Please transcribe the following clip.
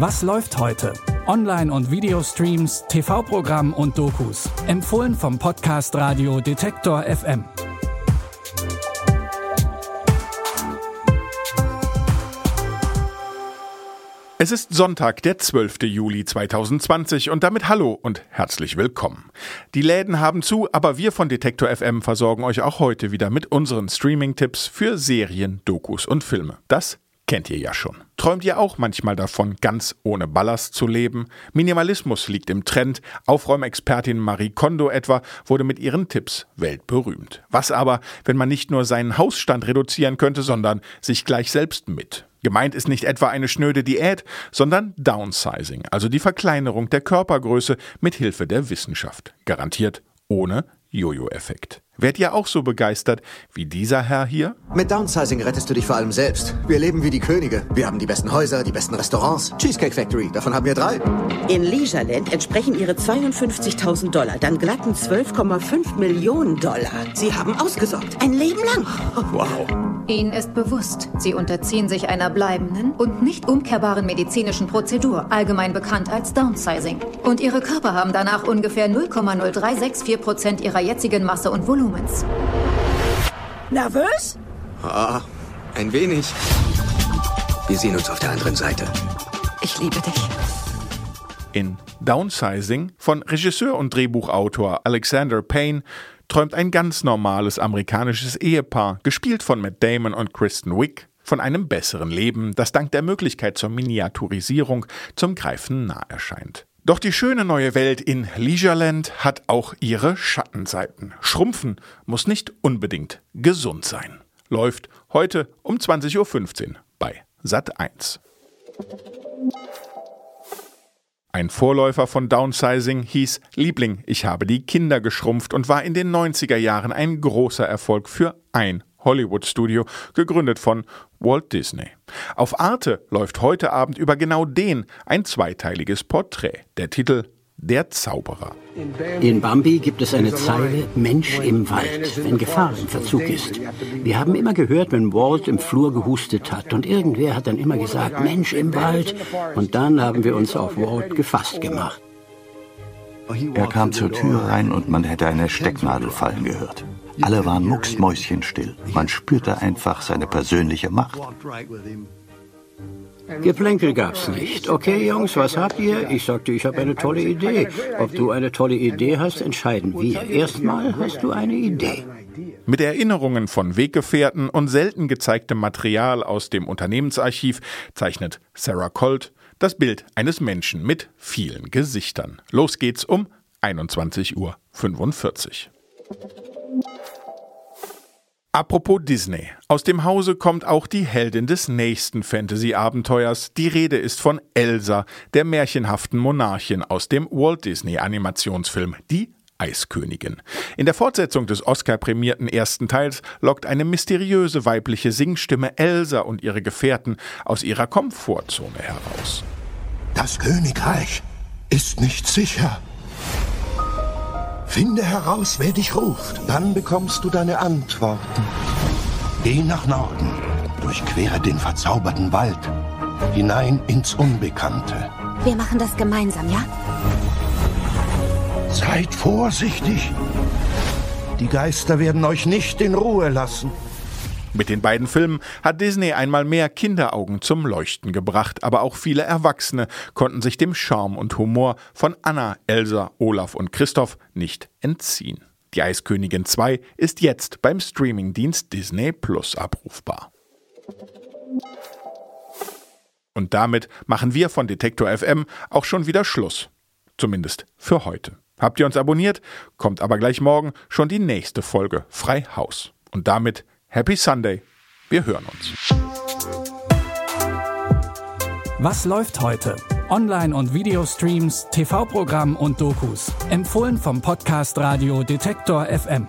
Was läuft heute? Online- und Videostreams, TV-Programm und Dokus. Empfohlen vom Podcast Radio Detektor FM. Es ist Sonntag, der 12. Juli 2020 und damit hallo und herzlich willkommen. Die Läden haben zu, aber wir von Detektor FM versorgen euch auch heute wieder mit unseren Streaming-Tipps für Serien, Dokus und Filme. Das kennt ihr ja schon. Träumt ihr auch manchmal davon, ganz ohne Ballast zu leben? Minimalismus liegt im Trend. Aufräumexpertin Marie Kondo etwa wurde mit ihren Tipps weltberühmt. Was aber, wenn man nicht nur seinen Hausstand reduzieren könnte, sondern sich gleich selbst mit? Gemeint ist nicht etwa eine schnöde Diät, sondern Downsizing, also die Verkleinerung der Körpergröße mit Hilfe der Wissenschaft. Garantiert ohne Jojo-Effekt. Werdet ihr auch so begeistert wie dieser Herr hier? Mit Downsizing rettest du dich vor allem selbst. Wir leben wie die Könige. Wir haben die besten Häuser, die besten Restaurants. Cheesecake Factory, davon haben wir drei. In Leisureland entsprechen ihre 52.000 Dollar dann glatten 12,5 Millionen Dollar. Sie haben ausgesorgt. Ein Leben lang. Wow. Ihnen ist bewusst, Sie unterziehen sich einer bleibenden und nicht umkehrbaren medizinischen Prozedur, allgemein bekannt als Downsizing. Und Ihre Körper haben danach ungefähr 0,0364 Prozent Ihrer jetzigen Masse und Volumens. Nervös? Ah, ein wenig. Wir sehen uns auf der anderen Seite. Ich liebe dich. In Downsizing von Regisseur und Drehbuchautor Alexander Payne träumt ein ganz normales amerikanisches Ehepaar, gespielt von Matt Damon und Kristen Wiig, von einem besseren Leben, das dank der Möglichkeit zur Miniaturisierung zum Greifen nah erscheint. Doch die schöne neue Welt in Leisureland hat auch ihre Schattenseiten. Schrumpfen muss nicht unbedingt gesund sein. Läuft heute um 20.15 Uhr bei Sat 1. Ein Vorläufer von Downsizing hieß Liebling, ich habe die Kinder geschrumpft und war in den 90er Jahren ein großer Erfolg für ein Hollywood-Studio, gegründet von Walt Disney. Auf Arte läuft heute Abend über genau den ein zweiteiliges Porträt. Der Titel Der Zauberer. In Bambi gibt es eine Zeile Mensch im Wald, wenn Gefahr im Verzug ist. Wir haben immer gehört, wenn Walt im Flur gehustet hat und irgendwer hat dann immer gesagt Mensch im Wald und dann haben wir uns auf Walt gefasst gemacht. Er kam zur Tür rein und man hätte eine Stecknadel fallen gehört. Alle waren mucksmäuschenstill. Man spürte einfach seine persönliche Macht. Geplänkel gab's nicht. Okay, Jungs, was habt ihr? Ich sagte, ich habe eine tolle Idee. Ob du eine tolle Idee hast, entscheiden wir. Erstmal hast du eine Idee. Mit Erinnerungen von Weggefährten und selten gezeigtem Material aus dem Unternehmensarchiv zeichnet Sarah Colt das Bild eines Menschen mit vielen Gesichtern. Los geht's um 21.45 Uhr. Apropos Disney. Aus dem Hause kommt auch die Heldin des nächsten Fantasy-Abenteuers. Die Rede ist von Elsa, der märchenhaften Monarchin aus dem Walt Disney-Animationsfilm Die Eiskönigin. In der Fortsetzung des Oscar-prämierten ersten Teils lockt eine mysteriöse weibliche Singstimme Elsa und ihre Gefährten aus ihrer Komfortzone heraus. Das Königreich ist nicht sicher. Finde heraus, wer dich ruft. Dann bekommst du deine Antworten. Geh nach Norden, durchquere den verzauberten Wald, hinein ins Unbekannte. Wir machen das gemeinsam, ja? Seid vorsichtig. Die Geister werden euch nicht in Ruhe lassen. Mit den beiden Filmen hat Disney einmal mehr Kinderaugen zum Leuchten gebracht, aber auch viele Erwachsene konnten sich dem Charme und Humor von Anna, Elsa, Olaf und Christoph nicht entziehen. Die Eiskönigin 2 ist jetzt beim Streamingdienst Disney Plus abrufbar. Und damit machen wir von Detektor FM auch schon wieder Schluss. Zumindest für heute. Habt ihr uns abonniert? Kommt aber gleich morgen schon die nächste Folge Frei Haus. Und damit Happy Sunday. Wir hören uns. Was läuft heute? Online- und Videostreams, TV-Programm und Dokus. Empfohlen vom Podcast Radio Detektor FM.